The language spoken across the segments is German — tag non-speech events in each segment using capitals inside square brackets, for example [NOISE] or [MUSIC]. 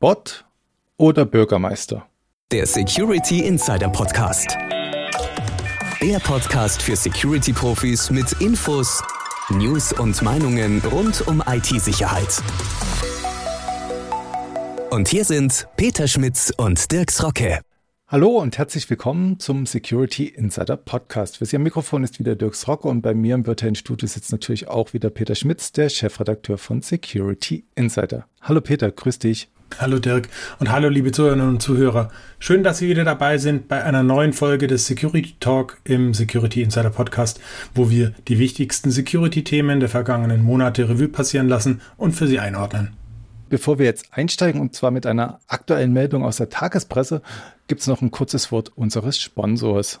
Bot oder Bürgermeister? Der Security Insider Podcast. Der Podcast für Security-Profis mit Infos, News und Meinungen rund um IT-Sicherheit. Und hier sind Peter Schmitz und Dirks Rocke. Hallo und herzlich willkommen zum Security Insider Podcast. Für Sie am Mikrofon ist wieder Dirks Rocke und bei mir im virtuellen Studio sitzt natürlich auch wieder Peter Schmitz, der Chefredakteur von Security Insider. Hallo Peter, grüß dich. Hallo Dirk und hallo liebe Zuhörerinnen und Zuhörer. Schön, dass Sie wieder dabei sind bei einer neuen Folge des Security Talk im Security Insider Podcast, wo wir die wichtigsten Security-Themen der vergangenen Monate Revue passieren lassen und für Sie einordnen. Bevor wir jetzt einsteigen, und zwar mit einer aktuellen Meldung aus der Tagespresse, gibt es noch ein kurzes Wort unseres Sponsors.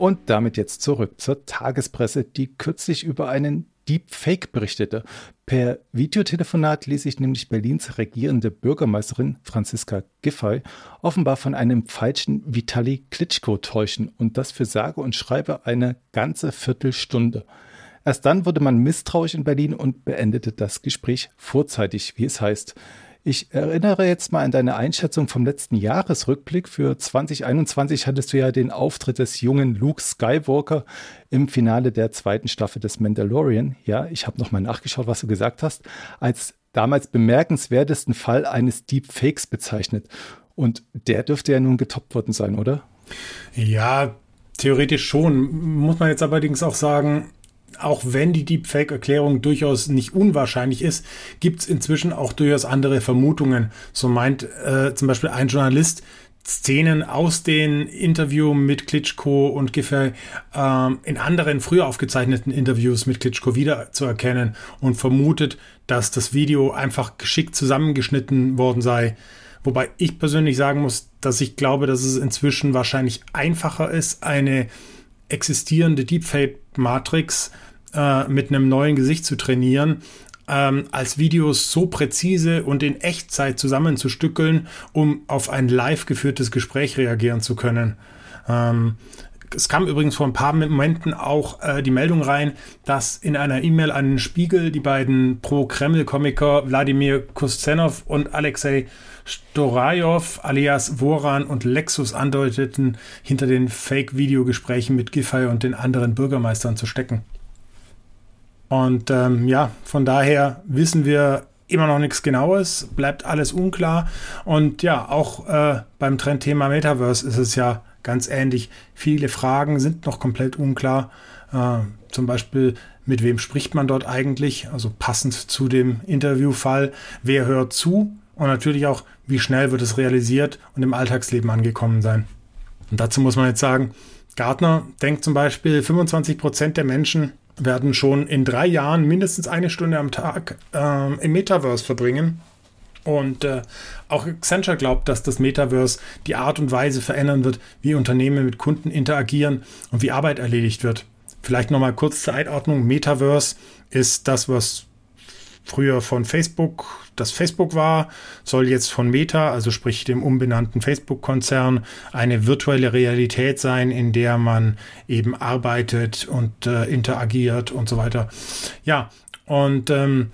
Und damit jetzt zurück zur Tagespresse, die kürzlich über einen Deepfake berichtete. Per Videotelefonat ließ sich nämlich Berlins regierende Bürgermeisterin Franziska Giffey offenbar von einem falschen Vitali Klitschko täuschen und das für sage und schreibe eine ganze Viertelstunde. Erst dann wurde man misstrauisch in Berlin und beendete das Gespräch vorzeitig, wie es heißt. Ich erinnere jetzt mal an deine Einschätzung vom letzten Jahresrückblick. Für 2021 hattest du ja den Auftritt des jungen Luke Skywalker im Finale der zweiten Staffel des Mandalorian. Ja, ich habe nochmal nachgeschaut, was du gesagt hast. Als damals bemerkenswertesten Fall eines Deepfakes bezeichnet. Und der dürfte ja nun getoppt worden sein, oder? Ja, theoretisch schon. Muss man jetzt allerdings auch sagen, auch wenn die Deepfake-Erklärung durchaus nicht unwahrscheinlich ist, gibt es inzwischen auch durchaus andere Vermutungen. So meint äh, zum Beispiel ein Journalist, Szenen aus den Interview mit Klitschko und Giffey ähm, in anderen früher aufgezeichneten Interviews mit Klitschko wiederzuerkennen und vermutet, dass das Video einfach geschickt zusammengeschnitten worden sei. Wobei ich persönlich sagen muss, dass ich glaube, dass es inzwischen wahrscheinlich einfacher ist, eine existierende Deepfake-Matrix äh, mit einem neuen Gesicht zu trainieren, ähm, als Videos so präzise und in Echtzeit zusammenzustückeln, um auf ein live geführtes Gespräch reagieren zu können. Ähm, es kam übrigens vor ein paar Momenten auch äh, die Meldung rein, dass in einer E-Mail an den Spiegel die beiden Pro-Kreml-Komiker Wladimir Kustenov und Alexei Storajow alias Voran und Lexus andeuteten, hinter den Fake-Videogesprächen mit Giffey und den anderen Bürgermeistern zu stecken. Und ähm, ja, von daher wissen wir immer noch nichts Genaues, bleibt alles unklar. Und ja, auch äh, beim Trendthema Metaverse ist es ja ganz ähnlich. Viele Fragen sind noch komplett unklar. Äh, zum Beispiel, mit wem spricht man dort eigentlich? Also passend zu dem Interviewfall, wer hört zu? Und natürlich auch, wie schnell wird es realisiert und im Alltagsleben angekommen sein. Und dazu muss man jetzt sagen, Gartner denkt zum Beispiel, 25 Prozent der Menschen werden schon in drei Jahren mindestens eine Stunde am Tag äh, im Metaverse verbringen. Und äh, auch Accenture glaubt, dass das Metaverse die Art und Weise verändern wird, wie Unternehmen mit Kunden interagieren und wie Arbeit erledigt wird. Vielleicht nochmal kurz zur Einordnung. Metaverse ist das, was früher von Facebook das Facebook war, soll jetzt von Meta, also sprich dem umbenannten Facebook-Konzern, eine virtuelle Realität sein, in der man eben arbeitet und äh, interagiert und so weiter. Ja, und ähm,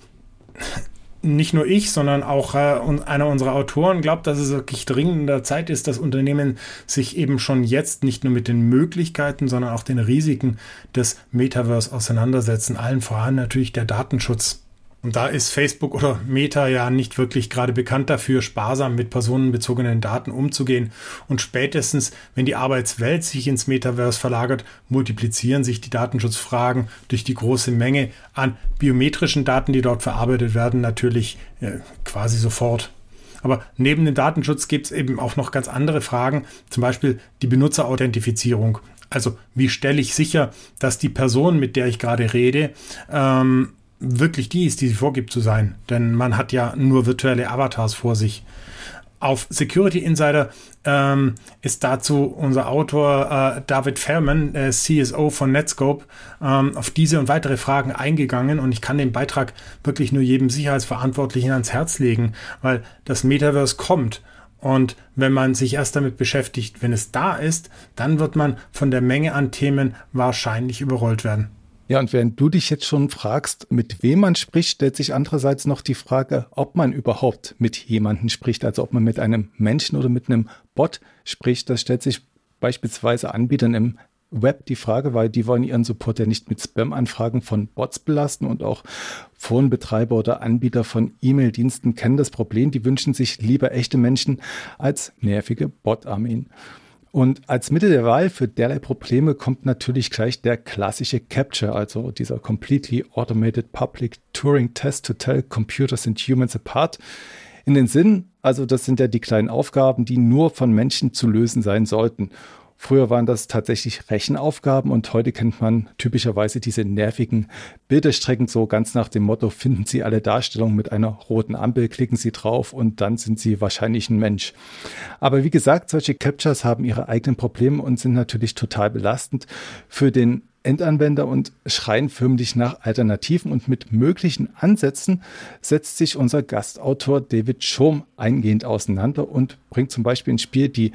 nicht nur ich, sondern auch äh, einer unserer Autoren glaubt, dass es wirklich dringender Zeit ist, dass Unternehmen sich eben schon jetzt nicht nur mit den Möglichkeiten, sondern auch den Risiken des Metaverse auseinandersetzen. Allen voran natürlich der Datenschutz. Und da ist Facebook oder Meta ja nicht wirklich gerade bekannt dafür, sparsam mit personenbezogenen Daten umzugehen. Und spätestens, wenn die Arbeitswelt sich ins Metaverse verlagert, multiplizieren sich die Datenschutzfragen durch die große Menge an biometrischen Daten, die dort verarbeitet werden, natürlich äh, quasi sofort. Aber neben dem Datenschutz gibt es eben auch noch ganz andere Fragen, zum Beispiel die Benutzerauthentifizierung. Also wie stelle ich sicher, dass die Person, mit der ich gerade rede, ähm, wirklich die ist, die sie vorgibt zu sein. Denn man hat ja nur virtuelle Avatars vor sich. Auf Security Insider ähm, ist dazu unser Autor äh, David Fairman, äh, CSO von Netscope, ähm, auf diese und weitere Fragen eingegangen und ich kann den Beitrag wirklich nur jedem Sicherheitsverantwortlichen ans Herz legen, weil das Metaverse kommt. Und wenn man sich erst damit beschäftigt, wenn es da ist, dann wird man von der Menge an Themen wahrscheinlich überrollt werden. Ja, und während du dich jetzt schon fragst, mit wem man spricht, stellt sich andererseits noch die Frage, ob man überhaupt mit jemandem spricht, also ob man mit einem Menschen oder mit einem Bot spricht. Das stellt sich beispielsweise Anbietern im Web die Frage, weil die wollen ihren Support ja nicht mit Spam-Anfragen von Bots belasten und auch Forenbetreiber oder Anbieter von E-Mail-Diensten kennen das Problem. Die wünschen sich lieber echte Menschen als nervige Bot-Armeen. Und als Mittel der Wahl für derlei Probleme kommt natürlich gleich der klassische Capture, also dieser Completely Automated Public Turing Test to Tell Computers and Humans Apart, in den Sinn. Also das sind ja die kleinen Aufgaben, die nur von Menschen zu lösen sein sollten. Früher waren das tatsächlich Rechenaufgaben und heute kennt man typischerweise diese nervigen Bilderstrecken so ganz nach dem Motto, finden Sie alle Darstellungen mit einer roten Ampel, klicken Sie drauf und dann sind Sie wahrscheinlich ein Mensch. Aber wie gesagt, solche Captures haben ihre eigenen Probleme und sind natürlich total belastend für den Endanwender und schreien förmlich nach Alternativen und mit möglichen Ansätzen setzt sich unser Gastautor David Schom eingehend auseinander und bringt zum Beispiel ins Spiel die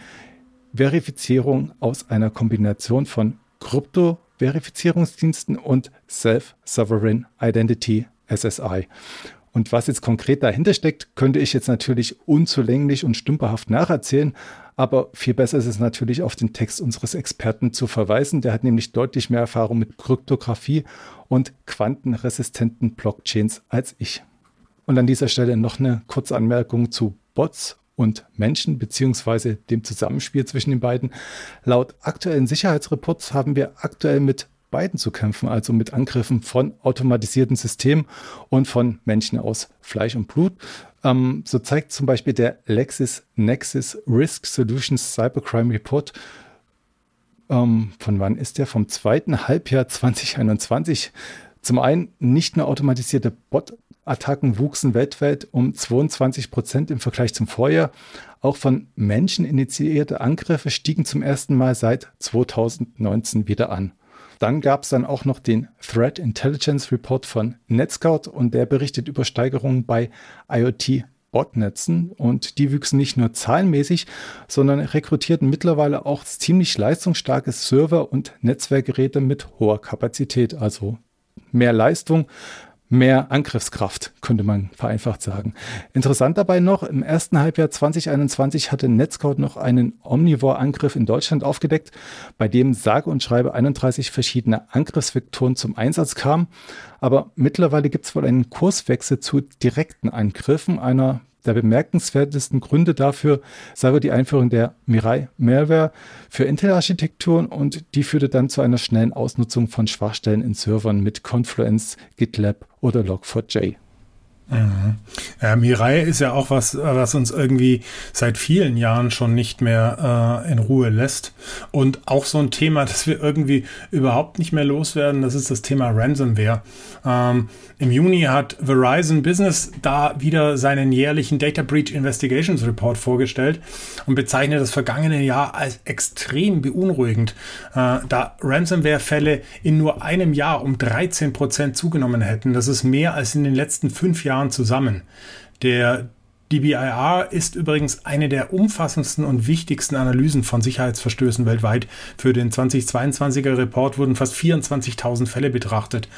Verifizierung aus einer Kombination von Krypto-Verifizierungsdiensten und Self-Sovereign Identity SSI. Und was jetzt konkret dahinter steckt, könnte ich jetzt natürlich unzulänglich und stümperhaft nacherzählen, aber viel besser ist es natürlich, auf den Text unseres Experten zu verweisen. Der hat nämlich deutlich mehr Erfahrung mit Kryptographie und quantenresistenten Blockchains als ich. Und an dieser Stelle noch eine kurze Anmerkung zu Bots und Menschen beziehungsweise dem Zusammenspiel zwischen den beiden. Laut aktuellen Sicherheitsreports haben wir aktuell mit beiden zu kämpfen, also mit Angriffen von automatisierten Systemen und von Menschen aus Fleisch und Blut. Ähm, so zeigt zum Beispiel der LexisNexis Risk Solutions Cybercrime Report, ähm, von wann ist der? Vom zweiten Halbjahr [LAUGHS] 2021. Zum einen nicht nur automatisierte Bot Attacken wuchsen weltweit um 22 Prozent im Vergleich zum Vorjahr. Auch von Menschen initiierte Angriffe stiegen zum ersten Mal seit 2019 wieder an. Dann gab es dann auch noch den Threat Intelligence Report von Netscout und der berichtet über Steigerungen bei IoT Botnetzen und die wüchsen nicht nur zahlenmäßig, sondern rekrutierten mittlerweile auch ziemlich leistungsstarke Server und Netzwerkgeräte mit hoher Kapazität, also mehr Leistung, mehr Angriffskraft, könnte man vereinfacht sagen. Interessant dabei noch, im ersten Halbjahr 2021 hatte Netscout noch einen Omnivore-Angriff in Deutschland aufgedeckt, bei dem sage und schreibe 31 verschiedene Angriffsvektoren zum Einsatz kamen. Aber mittlerweile gibt es wohl einen Kurswechsel zu direkten Angriffen einer der bemerkenswertesten Gründe dafür sei die Einführung der Mirai Malware für Intel-Architekturen und die führte dann zu einer schnellen Ausnutzung von Schwachstellen in Servern mit Confluence, GitLab oder Log4j. Mhm. Ja, Mirai ist ja auch was, was uns irgendwie seit vielen Jahren schon nicht mehr äh, in Ruhe lässt. Und auch so ein Thema, [LAUGHS] das wir irgendwie überhaupt nicht mehr loswerden, das ist das Thema Ransomware. Ähm, Im Juni hat Verizon Business da wieder seinen jährlichen Data Breach Investigations Report vorgestellt und bezeichnet das vergangene Jahr als extrem beunruhigend, äh, da Ransomware-Fälle in nur einem Jahr um 13 Prozent zugenommen hätten. Das ist mehr als in den letzten fünf Jahren Jahren zusammen. Der DBIR ist übrigens eine der umfassendsten und wichtigsten Analysen von Sicherheitsverstößen weltweit. Für den 2022er Report wurden fast 24.000 Fälle betrachtet.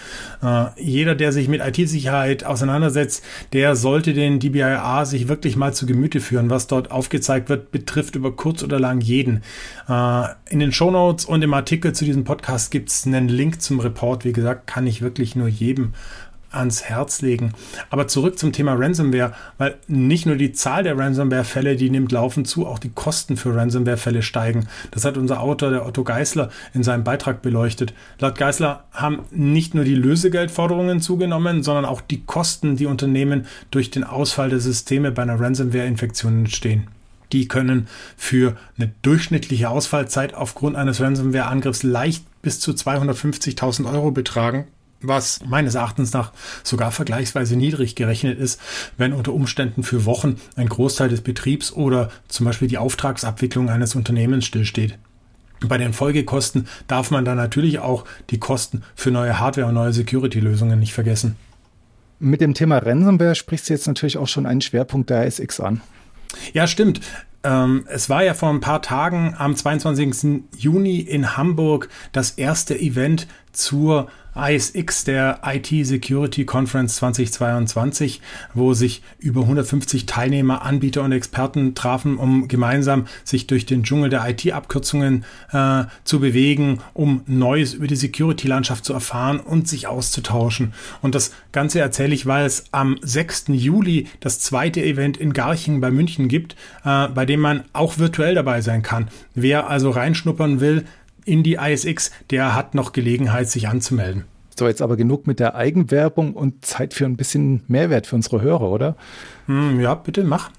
Äh, jeder, der sich mit IT-Sicherheit auseinandersetzt, der sollte den DBIR sich wirklich mal zu Gemüte führen. Was dort aufgezeigt wird, betrifft über kurz oder lang jeden. Äh, in den Shownotes und im Artikel zu diesem Podcast gibt es einen Link zum Report. Wie gesagt, kann ich wirklich nur jedem ans Herz legen. Aber zurück zum Thema Ransomware, weil nicht nur die Zahl der Ransomware-Fälle, die nimmt laufend zu, auch die Kosten für Ransomware-Fälle steigen. Das hat unser Autor, der Otto Geisler, in seinem Beitrag beleuchtet. Laut Geisler haben nicht nur die Lösegeldforderungen zugenommen, sondern auch die Kosten, die Unternehmen durch den Ausfall der Systeme bei einer Ransomware-Infektion entstehen. Die können für eine durchschnittliche Ausfallzeit aufgrund eines Ransomware-Angriffs leicht bis zu 250.000 Euro betragen was meines Erachtens nach sogar vergleichsweise niedrig gerechnet ist, wenn unter Umständen für Wochen ein Großteil des Betriebs oder zum Beispiel die Auftragsabwicklung eines Unternehmens stillsteht. Bei den Folgekosten darf man dann natürlich auch die Kosten für neue Hardware und neue Security-Lösungen nicht vergessen. Mit dem Thema Ransomware sprichst du jetzt natürlich auch schon einen Schwerpunkt der ASX an. Ja, stimmt. Ähm, es war ja vor ein paar Tagen am 22. Juni in Hamburg das erste Event zur ISX, der IT Security Conference 2022, wo sich über 150 Teilnehmer, Anbieter und Experten trafen, um gemeinsam sich durch den Dschungel der IT-Abkürzungen äh, zu bewegen, um Neues über die Security-Landschaft zu erfahren und sich auszutauschen. Und das Ganze erzähle ich, weil es am 6. Juli das zweite Event in Garching bei München gibt, äh, bei dem man auch virtuell dabei sein kann. Wer also reinschnuppern will, in die ISX, der hat noch Gelegenheit, sich anzumelden. So, jetzt aber genug mit der Eigenwerbung und Zeit für ein bisschen Mehrwert für unsere Hörer, oder? Hm, ja, bitte mach.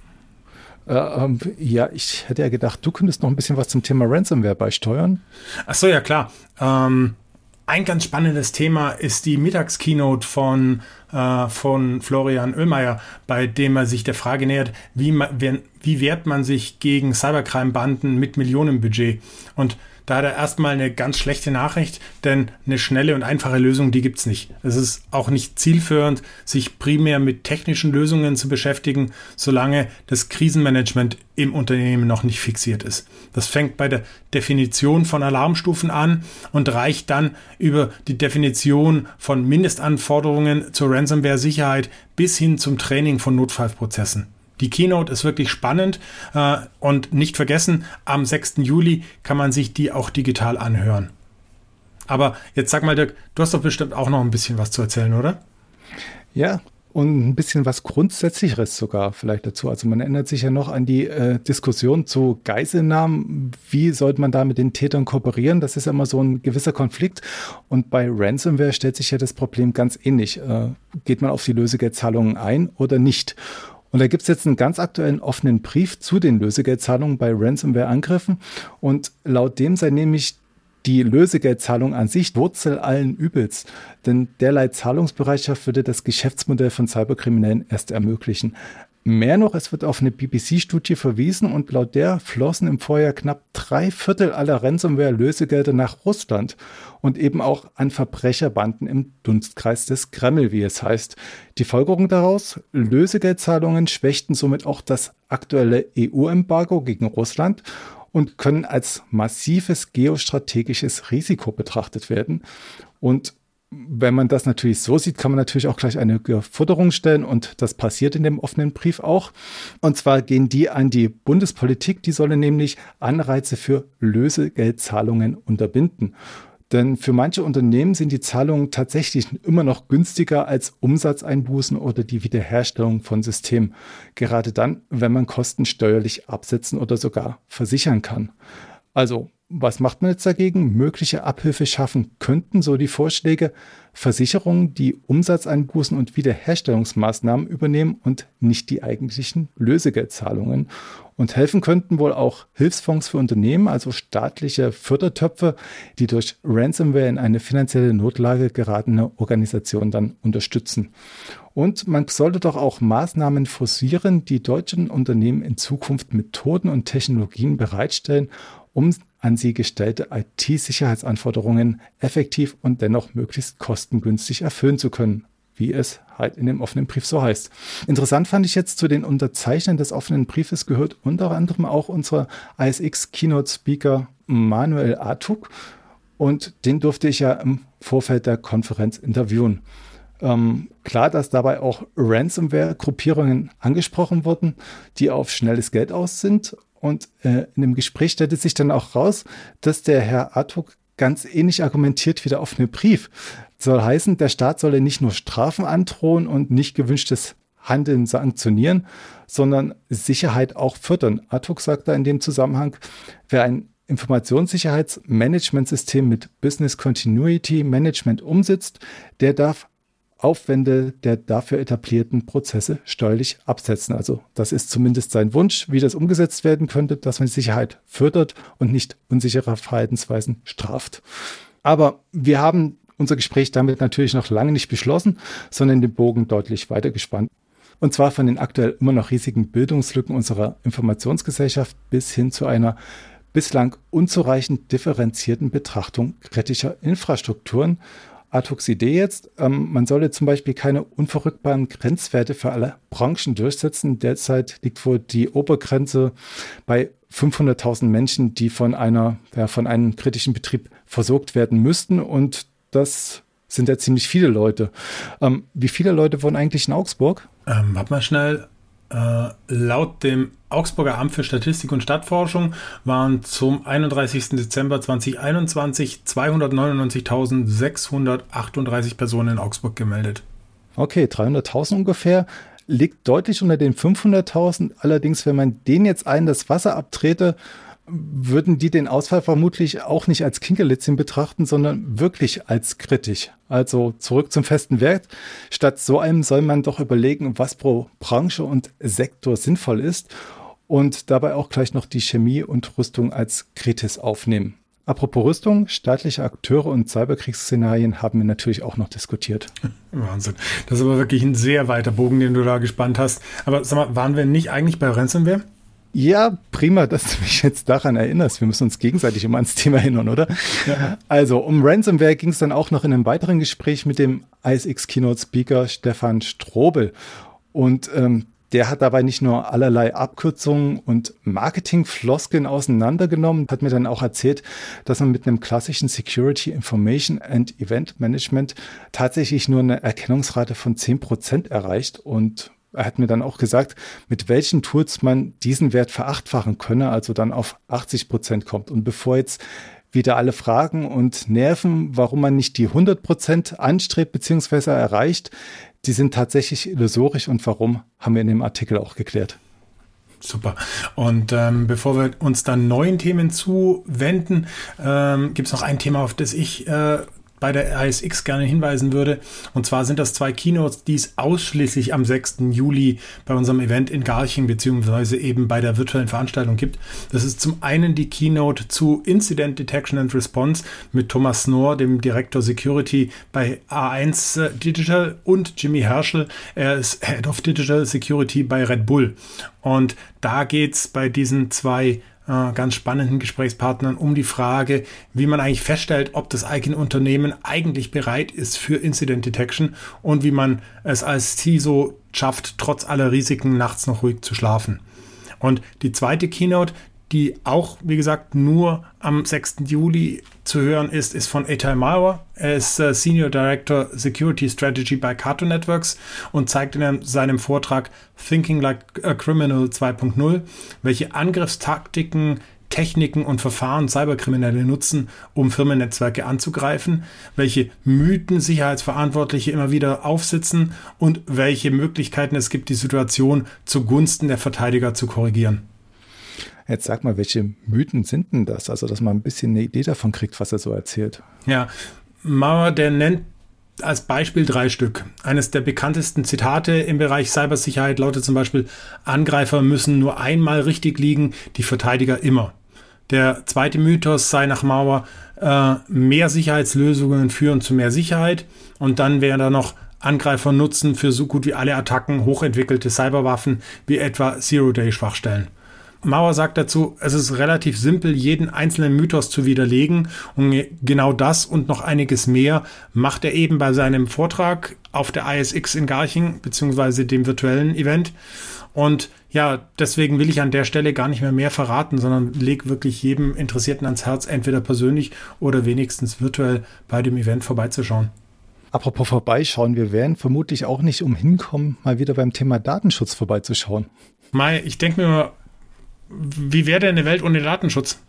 Äh, ähm, ja, ich hätte ja gedacht, du könntest noch ein bisschen was zum Thema Ransomware beisteuern. Ach so, ja klar. Ähm, ein ganz spannendes Thema ist die Mittagskeynote von, äh, von Florian Oehlmeier, bei dem er sich der Frage nähert, wie, wie wehrt man sich gegen Cybercrime-Banden mit Millionenbudget? Und da hat er erstmal eine ganz schlechte Nachricht, denn eine schnelle und einfache Lösung, die gibt's nicht. Es ist auch nicht zielführend, sich primär mit technischen Lösungen zu beschäftigen, solange das Krisenmanagement im Unternehmen noch nicht fixiert ist. Das fängt bei der Definition von Alarmstufen an und reicht dann über die Definition von Mindestanforderungen zur Ransomware-Sicherheit bis hin zum Training von Notfallprozessen. Die Keynote ist wirklich spannend äh, und nicht vergessen, am 6. Juli kann man sich die auch digital anhören. Aber jetzt sag mal, Dirk, du hast doch bestimmt auch noch ein bisschen was zu erzählen, oder? Ja, und ein bisschen was Grundsätzlicheres sogar vielleicht dazu. Also man erinnert sich ja noch an die äh, Diskussion zu Geiselnahmen. Wie sollte man da mit den Tätern kooperieren? Das ist ja immer so ein gewisser Konflikt. Und bei Ransomware stellt sich ja das Problem ganz ähnlich. Äh, geht man auf die Lösegeldzahlungen ein oder nicht? Und da gibt es jetzt einen ganz aktuellen offenen Brief zu den Lösegeldzahlungen bei Ransomware-Angriffen. Und laut dem sei nämlich die Lösegeldzahlung an sich Wurzel allen Übels. Denn derlei Zahlungsbereitschaft würde das Geschäftsmodell von Cyberkriminellen erst ermöglichen. Mehr noch, es wird auf eine BBC-Studie verwiesen und laut der flossen im Vorjahr knapp drei Viertel aller Ransomware-Lösegelder nach Russland und eben auch an Verbrecherbanden im Dunstkreis des Kreml, wie es heißt. Die Folgerung daraus, Lösegeldzahlungen schwächten somit auch das aktuelle EU-Embargo gegen Russland und können als massives geostrategisches Risiko betrachtet werden. Und wenn man das natürlich so sieht, kann man natürlich auch gleich eine Forderung stellen und das passiert in dem offenen Brief auch. Und zwar gehen die an die Bundespolitik, die solle nämlich Anreize für Lösegeldzahlungen unterbinden. Denn für manche Unternehmen sind die Zahlungen tatsächlich immer noch günstiger als Umsatzeinbußen oder die Wiederherstellung von Systemen. Gerade dann, wenn man Kosten steuerlich absetzen oder sogar versichern kann. Also was macht man jetzt dagegen? Mögliche Abhilfe schaffen könnten, so die Vorschläge, Versicherungen, die Umsatzeinbußen und Wiederherstellungsmaßnahmen übernehmen und nicht die eigentlichen Lösegeldzahlungen. Und helfen könnten wohl auch Hilfsfonds für Unternehmen, also staatliche Fördertöpfe, die durch Ransomware in eine finanzielle Notlage geratene Organisationen dann unterstützen. Und man sollte doch auch Maßnahmen forcieren, die deutschen Unternehmen in Zukunft Methoden und Technologien bereitstellen, um an sie gestellte IT-Sicherheitsanforderungen effektiv und dennoch möglichst kostengünstig erfüllen zu können, wie es halt in dem offenen Brief so heißt. Interessant fand ich jetzt zu den Unterzeichnern des offenen Briefes gehört unter anderem auch unser ISX Keynote Speaker Manuel Atuk und den durfte ich ja im Vorfeld der Konferenz interviewen. Ähm, klar, dass dabei auch Ransomware-Gruppierungen angesprochen wurden, die auf schnelles Geld aus sind und äh, in dem Gespräch stellte sich dann auch raus, dass der Herr Artuk ganz ähnlich argumentiert wie der offene Brief. soll heißen, der Staat solle nicht nur Strafen androhen und nicht gewünschtes Handeln sanktionieren, sondern Sicherheit auch fördern. Artuk sagt da in dem Zusammenhang, wer ein Informationssicherheitsmanagementsystem mit Business Continuity Management umsetzt, der darf Aufwände der dafür etablierten Prozesse steuerlich absetzen. Also das ist zumindest sein Wunsch, wie das umgesetzt werden könnte, dass man Sicherheit fördert und nicht unsichere Verhaltensweisen straft. Aber wir haben unser Gespräch damit natürlich noch lange nicht beschlossen, sondern den Bogen deutlich weiter gespannt. Und zwar von den aktuell immer noch riesigen Bildungslücken unserer Informationsgesellschaft bis hin zu einer bislang unzureichend differenzierten Betrachtung kritischer Infrastrukturen. Artux Idee jetzt, ähm, man solle zum Beispiel keine unverrückbaren Grenzwerte für alle Branchen durchsetzen. Derzeit liegt wohl die Obergrenze bei 500.000 Menschen, die von einer, ja, von einem kritischen Betrieb versorgt werden müssten. Und das sind ja ziemlich viele Leute. Ähm, wie viele Leute wohnen eigentlich in Augsburg? Ähm, warte mal schnell. Äh, laut dem Augsburger Amt für Statistik und Stadtforschung waren zum 31. Dezember 2021 299.638 Personen in Augsburg gemeldet. Okay, 300.000 ungefähr. Liegt deutlich unter den 500.000. Allerdings, wenn man den jetzt allen das Wasser abtrete, würden die den Ausfall vermutlich auch nicht als Kinkerlitzchen betrachten, sondern wirklich als kritisch. Also zurück zum festen Wert. Statt so einem soll man doch überlegen, was pro Branche und Sektor sinnvoll ist und dabei auch gleich noch die Chemie und Rüstung als Kritis aufnehmen. Apropos Rüstung, staatliche Akteure und Cyberkriegsszenarien haben wir natürlich auch noch diskutiert. [LAUGHS] Wahnsinn. Das ist aber wirklich ein sehr weiter Bogen, den du da gespannt hast. Aber sag mal, waren wir nicht eigentlich bei Ransomware? Ja, prima, dass du mich jetzt daran erinnerst. Wir müssen uns gegenseitig immer ans Thema erinnern, oder? Ja. Also, um Ransomware ging es dann auch noch in einem weiteren Gespräch mit dem ISX Keynote Speaker Stefan Strobel. Und ähm, der hat dabei nicht nur allerlei Abkürzungen und Marketingfloskeln auseinandergenommen, hat mir dann auch erzählt, dass man mit einem klassischen Security Information and Event Management tatsächlich nur eine Erkennungsrate von 10% erreicht und er hat mir dann auch gesagt, mit welchen Tools man diesen Wert verachtfachen könne, also dann auf 80 Prozent kommt. Und bevor jetzt wieder alle fragen und nerven, warum man nicht die 100 Prozent anstrebt bzw. erreicht, die sind tatsächlich illusorisch und warum, haben wir in dem Artikel auch geklärt. Super. Und ähm, bevor wir uns dann neuen Themen zuwenden, ähm, gibt es noch ein Thema, auf das ich äh, bei der ASX gerne hinweisen würde. Und zwar sind das zwei Keynotes, die es ausschließlich am 6. Juli bei unserem Event in Garching beziehungsweise eben bei der virtuellen Veranstaltung gibt. Das ist zum einen die Keynote zu Incident Detection and Response mit Thomas Snohr, dem Direktor Security bei A1 äh, Digital und Jimmy Herschel. Er ist Head of Digital Security bei Red Bull. Und da geht es bei diesen zwei äh, ganz spannenden Gesprächspartnern um die Frage, wie man eigentlich feststellt, ob das eigene Unternehmen eigentlich bereit ist für Incident Detection und wie man es als CISO schafft, trotz aller Risiken nachts noch ruhig zu schlafen. Und die zweite Keynote, die auch, wie gesagt, nur am 6. Juli zu hören ist, ist von Etal Mauer. Er ist äh, Senior Director Security Strategy bei Cartoon Networks und zeigt in seinem Vortrag Thinking Like a Criminal 2.0, welche Angriffstaktiken Techniken und Verfahren Cyberkriminelle nutzen, um Firmennetzwerke anzugreifen, welche Mythen Sicherheitsverantwortliche immer wieder aufsitzen und welche Möglichkeiten es gibt, die Situation zugunsten der Verteidiger zu korrigieren. Jetzt sag mal, welche Mythen sind denn das? Also, dass man ein bisschen eine Idee davon kriegt, was er so erzählt. Ja, Mauer, der nennt als Beispiel drei Stück. Eines der bekanntesten Zitate im Bereich Cybersicherheit lautet zum Beispiel, Angreifer müssen nur einmal richtig liegen, die Verteidiger immer. Der zweite Mythos sei nach Mauer, äh, mehr Sicherheitslösungen führen zu mehr Sicherheit. Und dann wäre da noch, Angreifer nutzen für so gut wie alle Attacken hochentwickelte Cyberwaffen wie etwa Zero-Day-Schwachstellen. Mauer sagt dazu, es ist relativ simpel, jeden einzelnen Mythos zu widerlegen. Und genau das und noch einiges mehr macht er eben bei seinem Vortrag auf der ISX in Garching, beziehungsweise dem virtuellen Event. Und ja, deswegen will ich an der Stelle gar nicht mehr mehr verraten, sondern leg wirklich jedem Interessierten ans Herz, entweder persönlich oder wenigstens virtuell bei dem Event vorbeizuschauen. Apropos vorbeischauen, wir werden vermutlich auch nicht umhin kommen, mal wieder beim Thema Datenschutz vorbeizuschauen. Mai, ich denke mir wie wäre denn eine Welt ohne Datenschutz?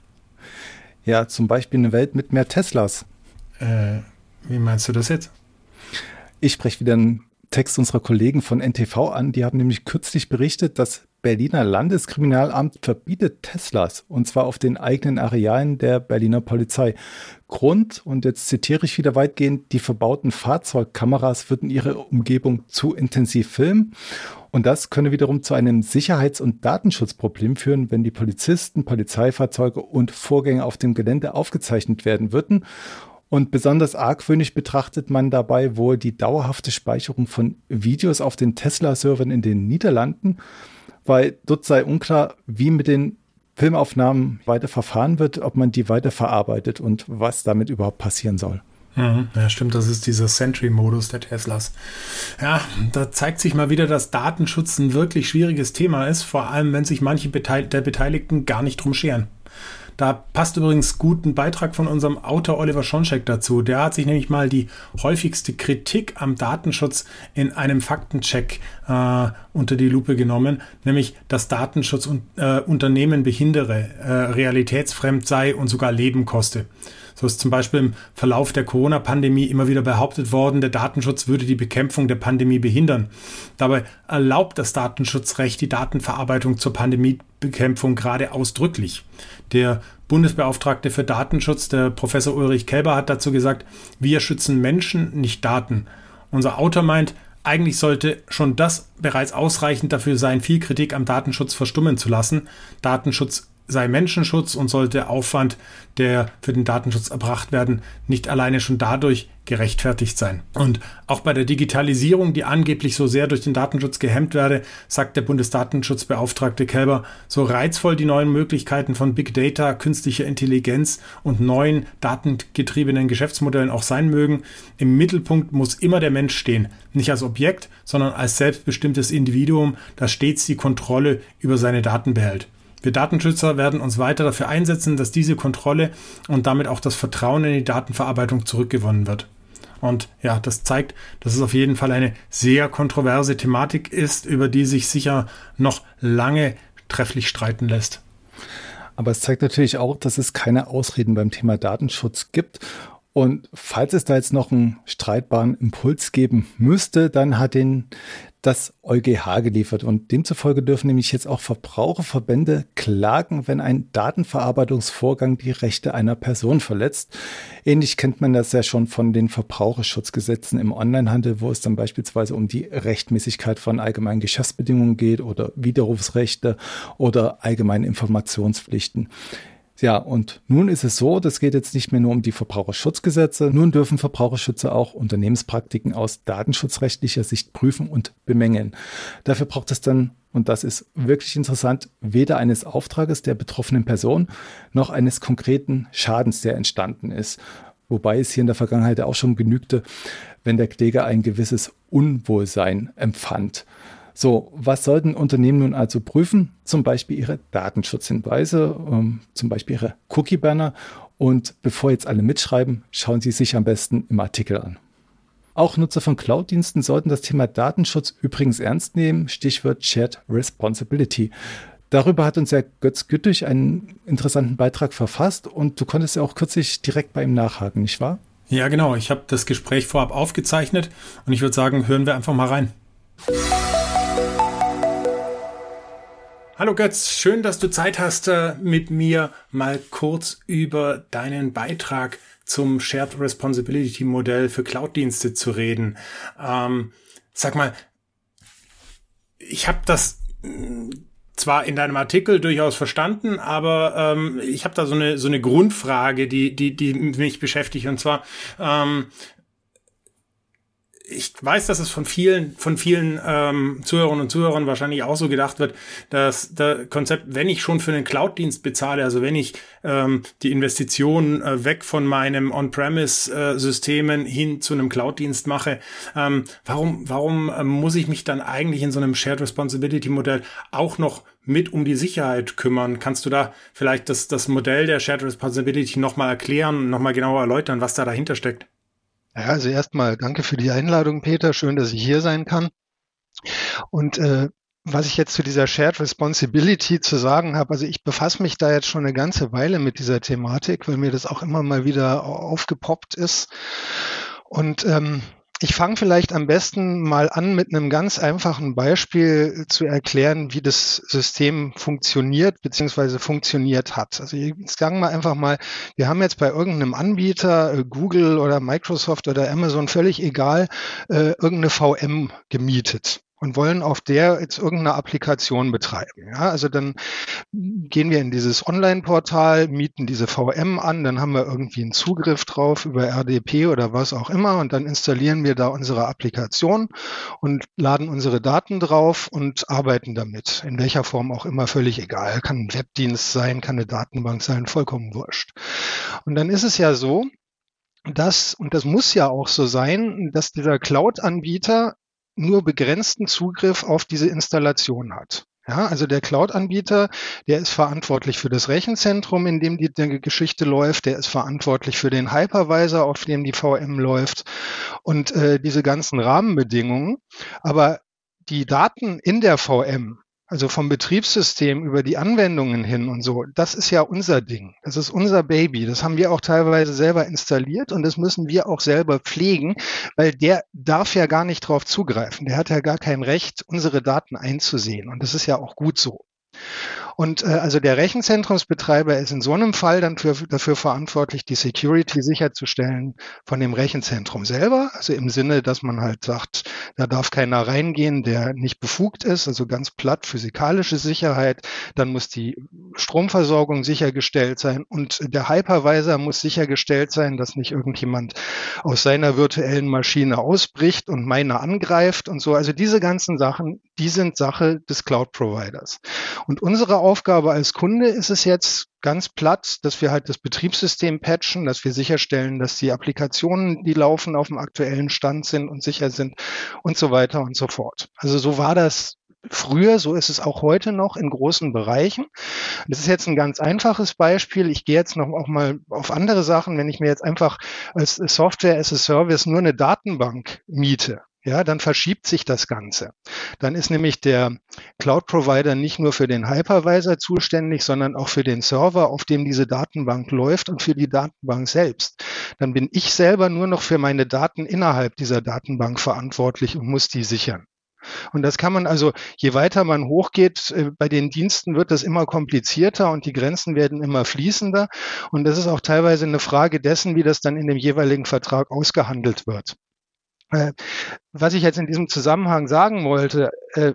Ja, zum Beispiel eine Welt mit mehr Teslas. Äh, wie meinst du das jetzt? Ich spreche wieder einen Text unserer Kollegen von NTV an. Die haben nämlich kürzlich berichtet, dass Berliner Landeskriminalamt verbietet Teslas und zwar auf den eigenen Arealen der Berliner Polizei. Grund, und jetzt zitiere ich wieder weitgehend, die verbauten Fahrzeugkameras würden ihre Umgebung zu intensiv filmen und das könne wiederum zu einem Sicherheits- und Datenschutzproblem führen, wenn die Polizisten, Polizeifahrzeuge und Vorgänge auf dem Gelände aufgezeichnet werden würden. Und besonders argwöhnisch betrachtet man dabei wohl die dauerhafte Speicherung von Videos auf den Tesla-Servern in den Niederlanden, weil dort sei unklar, wie mit den Filmaufnahmen weiter verfahren wird, ob man die weiter verarbeitet und was damit überhaupt passieren soll. Mhm. Ja, stimmt, das ist dieser Sentry-Modus der Teslas. Ja, da zeigt sich mal wieder, dass Datenschutz ein wirklich schwieriges Thema ist, vor allem wenn sich manche Beteil der Beteiligten gar nicht drum scheren. Da passt übrigens gut ein Beitrag von unserem Autor Oliver Schoncheck dazu. Der hat sich nämlich mal die häufigste Kritik am Datenschutz in einem Faktencheck äh, unter die Lupe genommen, nämlich dass Datenschutz un äh, Unternehmen behindere, äh, realitätsfremd sei und sogar Leben koste. So ist zum Beispiel im Verlauf der Corona-Pandemie immer wieder behauptet worden, der Datenschutz würde die Bekämpfung der Pandemie behindern. Dabei erlaubt das Datenschutzrecht die Datenverarbeitung zur Pandemiebekämpfung gerade ausdrücklich. Der Bundesbeauftragte für Datenschutz, der Professor Ulrich Kelber, hat dazu gesagt, wir schützen Menschen, nicht Daten. Unser Autor meint, eigentlich sollte schon das bereits ausreichend dafür sein, viel Kritik am Datenschutz verstummen zu lassen. Datenschutz sei Menschenschutz und sollte Aufwand, der für den Datenschutz erbracht werden, nicht alleine schon dadurch gerechtfertigt sein. Und auch bei der Digitalisierung, die angeblich so sehr durch den Datenschutz gehemmt werde, sagt der Bundesdatenschutzbeauftragte Kelber, so reizvoll die neuen Möglichkeiten von Big Data, künstlicher Intelligenz und neuen datengetriebenen Geschäftsmodellen auch sein mögen, im Mittelpunkt muss immer der Mensch stehen, nicht als Objekt, sondern als selbstbestimmtes Individuum, das stets die Kontrolle über seine Daten behält. Wir Datenschützer werden uns weiter dafür einsetzen, dass diese Kontrolle und damit auch das Vertrauen in die Datenverarbeitung zurückgewonnen wird. Und ja, das zeigt, dass es auf jeden Fall eine sehr kontroverse Thematik ist, über die sich sicher noch lange trefflich streiten lässt. Aber es zeigt natürlich auch, dass es keine Ausreden beim Thema Datenschutz gibt. Und falls es da jetzt noch einen streitbaren Impuls geben müsste, dann hat den das EuGH geliefert. Und demzufolge dürfen nämlich jetzt auch Verbraucherverbände klagen, wenn ein Datenverarbeitungsvorgang die Rechte einer Person verletzt. Ähnlich kennt man das ja schon von den Verbraucherschutzgesetzen im Onlinehandel, wo es dann beispielsweise um die Rechtmäßigkeit von allgemeinen Geschäftsbedingungen geht oder Widerrufsrechte oder allgemeine Informationspflichten. Ja, und nun ist es so, das geht jetzt nicht mehr nur um die Verbraucherschutzgesetze. Nun dürfen Verbraucherschützer auch Unternehmenspraktiken aus datenschutzrechtlicher Sicht prüfen und bemängeln. Dafür braucht es dann, und das ist wirklich interessant, weder eines Auftrages der betroffenen Person noch eines konkreten Schadens, der entstanden ist. Wobei es hier in der Vergangenheit auch schon genügte, wenn der Kläger ein gewisses Unwohlsein empfand. So, was sollten Unternehmen nun also prüfen? Zum Beispiel ihre Datenschutzhinweise, ähm, zum Beispiel ihre Cookie-Banner. Und bevor jetzt alle mitschreiben, schauen Sie sich am besten im Artikel an. Auch Nutzer von Cloud-Diensten sollten das Thema Datenschutz übrigens ernst nehmen. Stichwort Shared Responsibility. Darüber hat uns ja Götz Güttich einen interessanten Beitrag verfasst und du konntest ja auch kürzlich direkt bei ihm nachhaken, nicht wahr? Ja, genau. Ich habe das Gespräch vorab aufgezeichnet und ich würde sagen, hören wir einfach mal rein. Hallo Götz, schön, dass du Zeit hast, äh, mit mir mal kurz über deinen Beitrag zum Shared Responsibility Modell für Cloud-Dienste zu reden. Ähm, sag mal, ich habe das mm, zwar in deinem Artikel durchaus verstanden, aber ähm, ich habe da so eine so eine Grundfrage, die die die mich beschäftigt und zwar ähm, ich weiß, dass es von vielen, von vielen ähm, Zuhörern und Zuhörern wahrscheinlich auch so gedacht wird, dass das Konzept, wenn ich schon für einen Cloud-Dienst bezahle, also wenn ich ähm, die Investition äh, weg von meinem On-Premise-Systemen hin zu einem Cloud-Dienst mache, ähm, warum, warum äh, muss ich mich dann eigentlich in so einem Shared Responsibility-Modell auch noch mit um die Sicherheit kümmern? Kannst du da vielleicht das, das Modell der Shared Responsibility nochmal erklären, nochmal genauer erläutern, was da dahinter steckt? Ja, also erstmal danke für die Einladung, Peter. Schön, dass ich hier sein kann. Und äh, was ich jetzt zu dieser Shared Responsibility zu sagen habe, also ich befasse mich da jetzt schon eine ganze Weile mit dieser Thematik, weil mir das auch immer mal wieder aufgepoppt ist. Und ähm, ich fange vielleicht am besten mal an mit einem ganz einfachen Beispiel zu erklären, wie das System funktioniert bzw. funktioniert hat. Also sagen wir einfach mal, wir haben jetzt bei irgendeinem Anbieter, äh, Google oder Microsoft oder Amazon, völlig egal, äh, irgendeine VM gemietet. Und wollen auf der jetzt irgendeine Applikation betreiben. Ja, also dann gehen wir in dieses Online-Portal, mieten diese VM an, dann haben wir irgendwie einen Zugriff drauf über RDP oder was auch immer und dann installieren wir da unsere Applikation und laden unsere Daten drauf und arbeiten damit. In welcher Form auch immer, völlig egal. Kann ein Webdienst sein, kann eine Datenbank sein, vollkommen wurscht. Und dann ist es ja so, dass, und das muss ja auch so sein, dass dieser Cloud-Anbieter nur begrenzten Zugriff auf diese Installation hat. Ja, also der Cloud-Anbieter, der ist verantwortlich für das Rechenzentrum, in dem die, die, Geschichte läuft, der ist verantwortlich für den Hypervisor, auf dem die VM läuft und äh, diese ganzen Rahmenbedingungen. Aber die Daten in der VM, also vom Betriebssystem über die Anwendungen hin und so, das ist ja unser Ding. Das ist unser Baby. Das haben wir auch teilweise selber installiert und das müssen wir auch selber pflegen, weil der darf ja gar nicht drauf zugreifen. Der hat ja gar kein Recht, unsere Daten einzusehen. Und das ist ja auch gut so. Und äh, also der Rechenzentrumsbetreiber ist in so einem Fall dann für, dafür verantwortlich, die Security sicherzustellen von dem Rechenzentrum selber. Also im Sinne, dass man halt sagt, da darf keiner reingehen, der nicht befugt ist, also ganz platt physikalische Sicherheit. Dann muss die Stromversorgung sichergestellt sein und der Hypervisor muss sichergestellt sein, dass nicht irgendjemand aus seiner virtuellen Maschine ausbricht und meine angreift und so. Also diese ganzen Sachen, die sind Sache des Cloud-Providers. Und unsere Aufgabe als Kunde ist es jetzt ganz platt, dass wir halt das Betriebssystem patchen, dass wir sicherstellen, dass die Applikationen, die laufen, auf dem aktuellen Stand sind und sicher sind und so weiter und so fort. Also so war das früher, so ist es auch heute noch in großen Bereichen. Das ist jetzt ein ganz einfaches Beispiel. Ich gehe jetzt noch auch mal auf andere Sachen. Wenn ich mir jetzt einfach als Software as a Service nur eine Datenbank miete, ja, dann verschiebt sich das Ganze. Dann ist nämlich der Cloud Provider nicht nur für den Hypervisor zuständig, sondern auch für den Server, auf dem diese Datenbank läuft und für die Datenbank selbst. Dann bin ich selber nur noch für meine Daten innerhalb dieser Datenbank verantwortlich und muss die sichern. Und das kann man also, je weiter man hochgeht, äh, bei den Diensten wird das immer komplizierter und die Grenzen werden immer fließender. Und das ist auch teilweise eine Frage dessen, wie das dann in dem jeweiligen Vertrag ausgehandelt wird. Äh, was ich jetzt in diesem Zusammenhang sagen wollte, äh,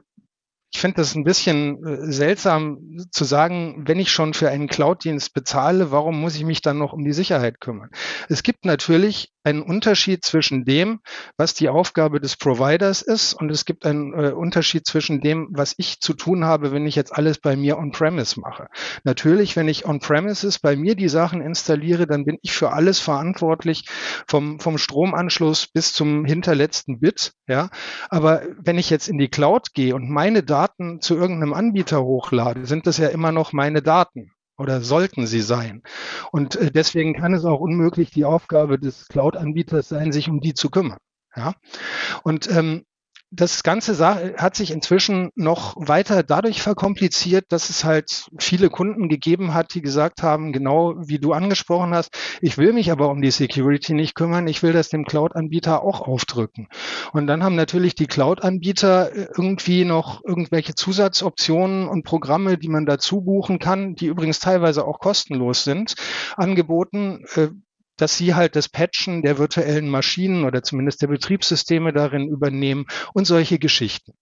ich finde das ein bisschen äh, seltsam zu sagen, wenn ich schon für einen Cloud-Dienst bezahle, warum muss ich mich dann noch um die Sicherheit kümmern? Es gibt natürlich einen Unterschied zwischen dem, was die Aufgabe des Providers ist, und es gibt einen äh, Unterschied zwischen dem, was ich zu tun habe, wenn ich jetzt alles bei mir on-premise mache. Natürlich, wenn ich on-premises bei mir die Sachen installiere, dann bin ich für alles verantwortlich, vom, vom Stromanschluss bis zum hinterletzten Bit. Ja, aber wenn ich jetzt in die Cloud gehe und meine Daten zu irgendeinem Anbieter hochlade, sind das ja immer noch meine Daten oder sollten sie sein. Und äh, deswegen kann es auch unmöglich die Aufgabe des Cloud-Anbieters sein, sich um die zu kümmern. Ja, und ähm, das Ganze hat sich inzwischen noch weiter dadurch verkompliziert, dass es halt viele Kunden gegeben hat, die gesagt haben, genau wie du angesprochen hast, ich will mich aber um die Security nicht kümmern, ich will das dem Cloud-Anbieter auch aufdrücken. Und dann haben natürlich die Cloud-Anbieter äh, irgendwie noch irgendwelche Zusatzoptionen und Programme, die man dazu buchen kann, die übrigens teilweise auch kostenlos sind, angeboten, äh, dass sie halt das Patchen der virtuellen Maschinen oder zumindest der Betriebssysteme darin übernehmen und solche Geschichten.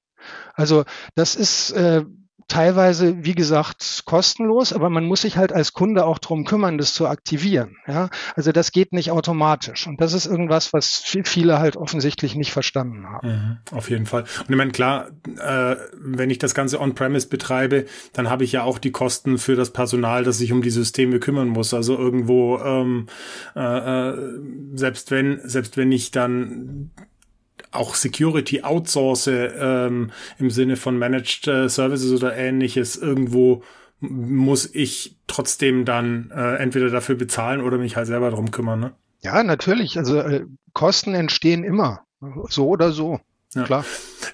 Also das ist äh, teilweise, wie gesagt, kostenlos, aber man muss sich halt als Kunde auch drum kümmern, das zu aktivieren. Ja? Also das geht nicht automatisch. Und das ist irgendwas, was viele halt offensichtlich nicht verstanden haben. Mhm, auf jeden Fall. Und ich meine, klar, äh, wenn ich das Ganze on-premise betreibe, dann habe ich ja auch die Kosten für das Personal, das sich um die Systeme kümmern muss. Also irgendwo, ähm, äh, äh selbst wenn, selbst wenn ich dann auch Security outsource ähm, im Sinne von Managed äh, Services oder ähnliches irgendwo muss ich trotzdem dann äh, entweder dafür bezahlen oder mich halt selber drum kümmern. Ne? Ja, natürlich. Also äh, Kosten entstehen immer, so oder so. Ja. Klar.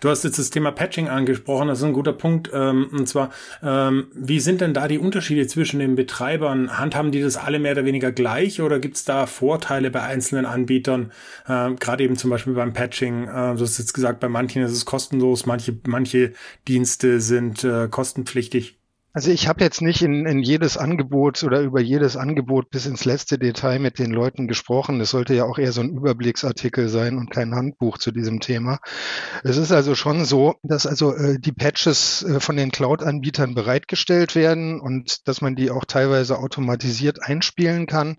Du hast jetzt das Thema Patching angesprochen, das ist ein guter Punkt. Ähm, und zwar, ähm, wie sind denn da die Unterschiede zwischen den Betreibern? Handhaben die das alle mehr oder weniger gleich oder gibt es da Vorteile bei einzelnen Anbietern? Ähm, Gerade eben zum Beispiel beim Patching. Äh, du hast jetzt gesagt, bei manchen ist es kostenlos, manche, manche Dienste sind äh, kostenpflichtig. Also ich habe jetzt nicht in, in jedes Angebot oder über jedes Angebot bis ins letzte Detail mit den Leuten gesprochen. Das sollte ja auch eher so ein Überblicksartikel sein und kein Handbuch zu diesem Thema. Es ist also schon so, dass also äh, die Patches äh, von den Cloud-Anbietern bereitgestellt werden und dass man die auch teilweise automatisiert einspielen kann.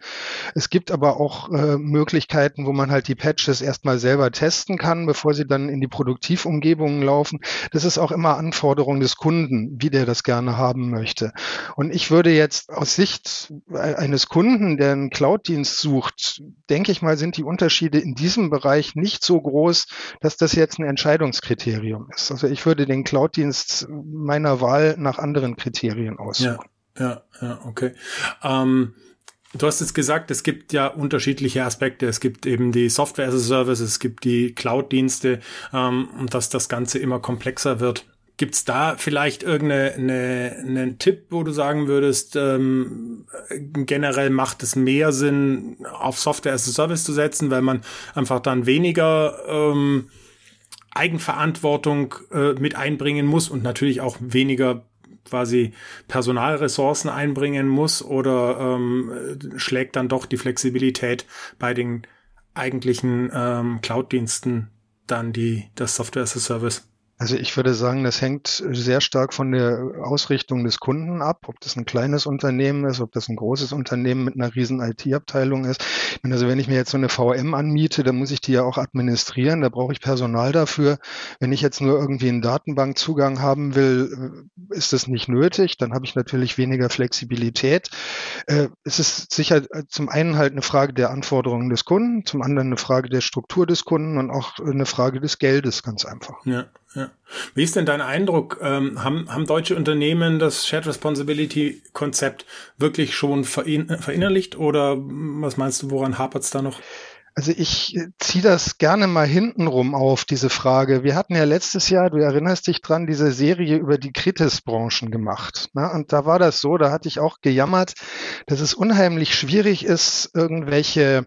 Es gibt aber auch äh, Möglichkeiten, wo man halt die Patches erstmal selber testen kann, bevor sie dann in die Produktivumgebungen laufen. Das ist auch immer Anforderung des Kunden, wie der das gerne haben haben möchte. Und ich würde jetzt aus Sicht eines Kunden, der einen Cloud-Dienst sucht, denke ich mal, sind die Unterschiede in diesem Bereich nicht so groß, dass das jetzt ein Entscheidungskriterium ist. Also ich würde den Cloud-Dienst meiner Wahl nach anderen Kriterien aussuchen. Ja, ja, ja okay. Ähm Du hast jetzt gesagt, es gibt ja unterschiedliche Aspekte. Es gibt eben die Software as a Service, es gibt die Cloud-Dienste ähm, und dass das Ganze immer komplexer wird. Gibt's da vielleicht irgendeinen eine, Tipp, wo du sagen würdest, ähm, generell macht es mehr Sinn, auf Software as a Service zu setzen, weil man einfach dann weniger ähm, Eigenverantwortung äh, mit einbringen muss und natürlich auch weniger quasi Personalressourcen einbringen muss oder ähm, schlägt dann doch die Flexibilität bei den eigentlichen ähm, Cloud-Diensten dann die das Software as a Service? Also ich würde sagen, das hängt sehr stark von der Ausrichtung des Kunden ab, ob das ein kleines Unternehmen ist, ob das ein großes Unternehmen mit einer riesen IT-Abteilung ist. Also wenn ich mir jetzt so eine VM anmiete, dann muss ich die ja auch administrieren, da brauche ich Personal dafür. Wenn ich jetzt nur irgendwie einen Datenbankzugang haben will, äh, ist das nicht nötig, dann habe ich natürlich weniger Flexibilität. Äh, es ist sicher zum einen halt eine Frage der Anforderungen des Kunden, zum anderen eine Frage der Struktur des Kunden und auch eine Frage des Geldes, ganz einfach. Ja. Ja. Wie ist denn dein Eindruck? Ähm, haben, haben deutsche Unternehmen das Shared Responsibility Konzept wirklich schon verinnerlicht oder was meinst du, woran hapert es da noch? Also ich ziehe das gerne mal hintenrum auf, diese Frage. Wir hatten ja letztes Jahr, du erinnerst dich dran, diese Serie über die Kritis-Branchen gemacht. Ne? Und da war das so, da hatte ich auch gejammert, dass es unheimlich schwierig ist, irgendwelche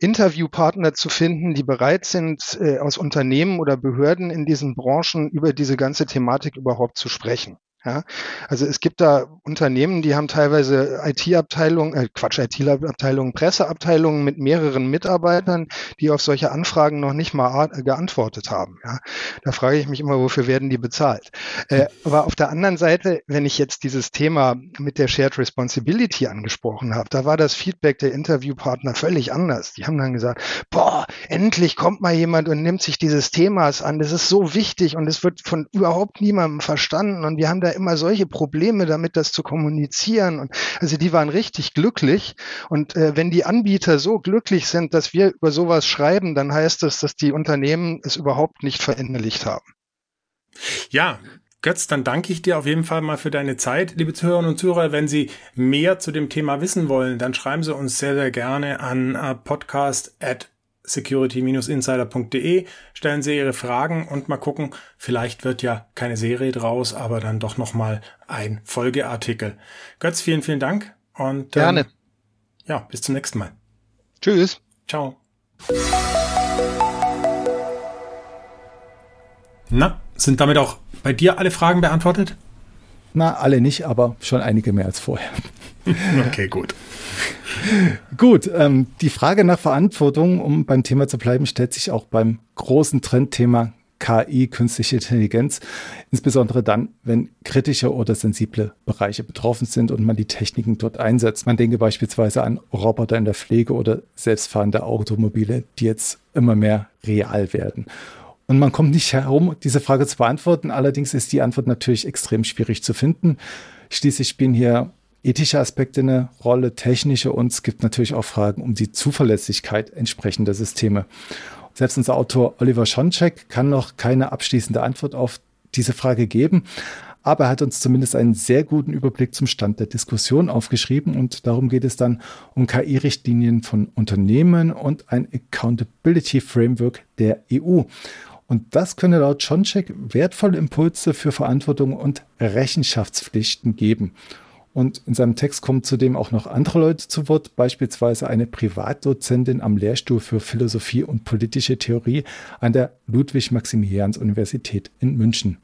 Interviewpartner zu finden, die bereit sind, äh, aus Unternehmen oder Behörden in diesen Branchen über diese ganze Thematik überhaupt zu sprechen. Ja, also es gibt da Unternehmen, die haben teilweise IT-Abteilungen, äh Quatsch, IT-Abteilungen, Presseabteilungen mit mehreren Mitarbeitern, die auf solche Anfragen noch nicht mal geantwortet haben. Ja, da frage ich mich immer, wofür werden die bezahlt? Äh, aber auf der anderen Seite, wenn ich jetzt dieses Thema mit der Shared Responsibility angesprochen habe, da war das Feedback der Interviewpartner völlig anders. Die haben dann gesagt, boah, endlich kommt mal jemand und nimmt sich dieses Themas an. Das ist so wichtig und es wird von überhaupt niemandem verstanden und wir haben da immer solche Probleme damit, das zu kommunizieren. Und also die waren richtig glücklich. Und äh, wenn die Anbieter so glücklich sind, dass wir über sowas schreiben, dann heißt das, dass die Unternehmen es überhaupt nicht verinnerlicht haben. Ja, Götz, dann danke ich dir auf jeden Fall mal für deine Zeit, liebe Zuhörerinnen und Zuhörer. Wenn Sie mehr zu dem Thema wissen wollen, dann schreiben Sie uns sehr, sehr gerne an äh, podcast at security-insider.de. Stellen Sie Ihre Fragen und mal gucken, vielleicht wird ja keine Serie draus, aber dann doch nochmal ein Folgeartikel. Götz, vielen, vielen Dank und ähm, gerne. Ähm, ja, bis zum nächsten Mal. Tschüss. Ciao. Na, sind damit auch bei dir alle Fragen beantwortet? Na, alle nicht, aber schon einige mehr als vorher. [LAUGHS] okay, gut. Gut, ähm, die Frage nach Verantwortung, um beim Thema zu bleiben, stellt sich auch beim großen Trendthema KI, künstliche Intelligenz, insbesondere dann, wenn kritische oder sensible Bereiche betroffen sind und man die Techniken dort einsetzt. Man denke beispielsweise an Roboter in der Pflege oder selbstfahrende Automobile, die jetzt immer mehr real werden. Und man kommt nicht herum, diese Frage zu beantworten. Allerdings ist die Antwort natürlich extrem schwierig zu finden. Schließlich spielen hier ethische Aspekte eine Rolle, technische und es gibt natürlich auch Fragen um die Zuverlässigkeit entsprechender Systeme. Selbst unser Autor Oliver Schoncheck kann noch keine abschließende Antwort auf diese Frage geben, aber er hat uns zumindest einen sehr guten Überblick zum Stand der Diskussion aufgeschrieben und darum geht es dann um KI-Richtlinien von Unternehmen und ein Accountability Framework der EU. Und das könne laut Schoncheck wertvolle Impulse für Verantwortung und Rechenschaftspflichten geben. Und in seinem Text kommen zudem auch noch andere Leute zu Wort, beispielsweise eine Privatdozentin am Lehrstuhl für Philosophie und politische Theorie an der Ludwig-Maximilians-Universität in München.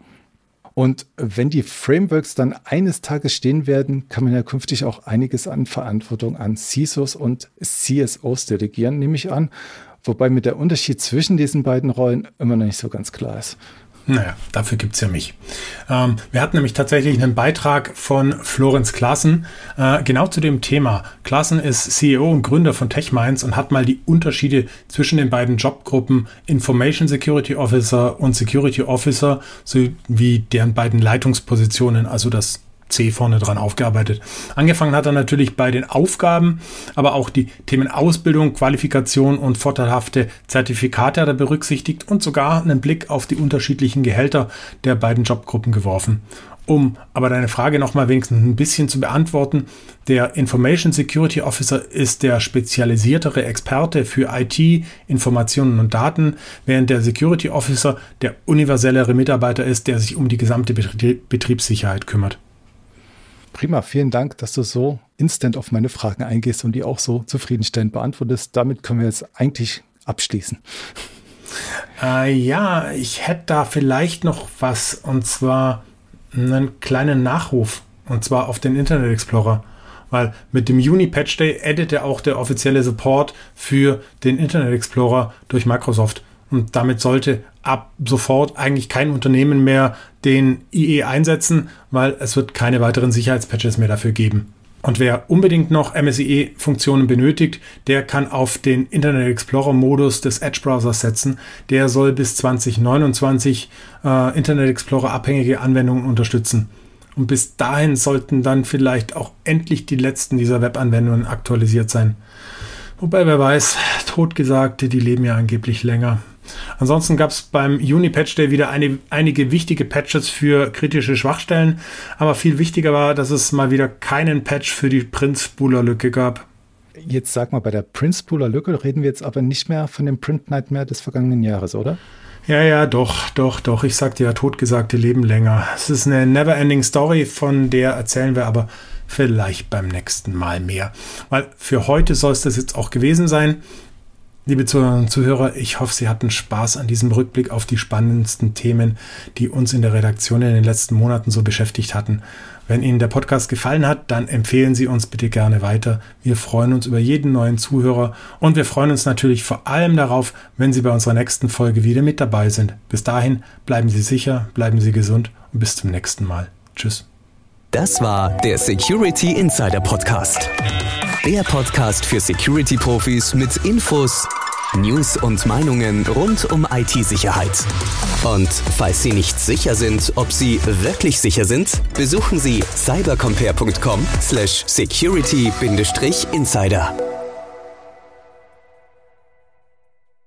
Und wenn die Frameworks dann eines Tages stehen werden, kann man ja künftig auch einiges an Verantwortung an CISOs und CSOs delegieren, nehme ich an. Wobei mit der Unterschied zwischen diesen beiden Rollen immer noch nicht so ganz klar ist. Naja, dafür gibt es ja mich. Ähm, wir hatten nämlich tatsächlich einen Beitrag von Florenz Klassen äh, genau zu dem Thema. Klassen ist CEO und Gründer von TechMinds und hat mal die Unterschiede zwischen den beiden Jobgruppen Information Security Officer und Security Officer sowie deren beiden Leitungspositionen, also das C vorne dran aufgearbeitet. Angefangen hat er natürlich bei den Aufgaben, aber auch die Themen Ausbildung, Qualifikation und vorteilhafte Zertifikate hat er berücksichtigt und sogar einen Blick auf die unterschiedlichen Gehälter der beiden Jobgruppen geworfen. Um aber deine Frage nochmal wenigstens ein bisschen zu beantworten, der Information Security Officer ist der spezialisiertere Experte für IT, Informationen und Daten, während der Security Officer der universellere Mitarbeiter ist, der sich um die gesamte Betriebssicherheit kümmert. Prima, vielen Dank, dass du so instant auf meine Fragen eingehst und die auch so zufriedenstellend beantwortest. Damit können wir jetzt eigentlich abschließen. Äh, ja, ich hätte da vielleicht noch was und zwar einen kleinen Nachruf und zwar auf den Internet Explorer. Weil mit dem Juni Patch Day addete auch der offizielle Support für den Internet Explorer durch Microsoft. Und damit sollte ab sofort eigentlich kein Unternehmen mehr den IE einsetzen, weil es wird keine weiteren Sicherheitspatches mehr dafür geben. Und wer unbedingt noch MSIE-Funktionen benötigt, der kann auf den Internet Explorer-Modus des Edge-Browsers setzen. Der soll bis 2029 äh, Internet Explorer-abhängige Anwendungen unterstützen. Und bis dahin sollten dann vielleicht auch endlich die letzten dieser Web-Anwendungen aktualisiert sein. Wobei, wer weiß, Totgesagte, die leben ja angeblich länger. Ansonsten gab es beim Juni-Patch Day wieder eine, einige wichtige Patches für kritische Schwachstellen, aber viel wichtiger war, dass es mal wieder keinen Patch für die Print-Spooler-Lücke gab. Jetzt sag mal, bei der Print-Spooler-Lücke reden wir jetzt aber nicht mehr von dem Print-Nightmare des vergangenen Jahres, oder? Ja, ja, doch, doch, doch. Ich sagte ja, totgesagte leben länger. Es ist eine never-ending Story, von der erzählen wir aber vielleicht beim nächsten Mal mehr. Weil für heute soll es das jetzt auch gewesen sein. Liebe Zuhörerinnen und Zuhörer, ich hoffe, Sie hatten Spaß an diesem Rückblick auf die spannendsten Themen, die uns in der Redaktion in den letzten Monaten so beschäftigt hatten. Wenn Ihnen der Podcast gefallen hat, dann empfehlen Sie uns bitte gerne weiter. Wir freuen uns über jeden neuen Zuhörer und wir freuen uns natürlich vor allem darauf, wenn Sie bei unserer nächsten Folge wieder mit dabei sind. Bis dahin bleiben Sie sicher, bleiben Sie gesund und bis zum nächsten Mal. Tschüss. Das war der Security Insider Podcast. Der Podcast für Security-Profis mit Infos, News und Meinungen rund um IT-Sicherheit. Und falls Sie nicht sicher sind, ob Sie wirklich sicher sind, besuchen Sie cybercompare.com/security-insider.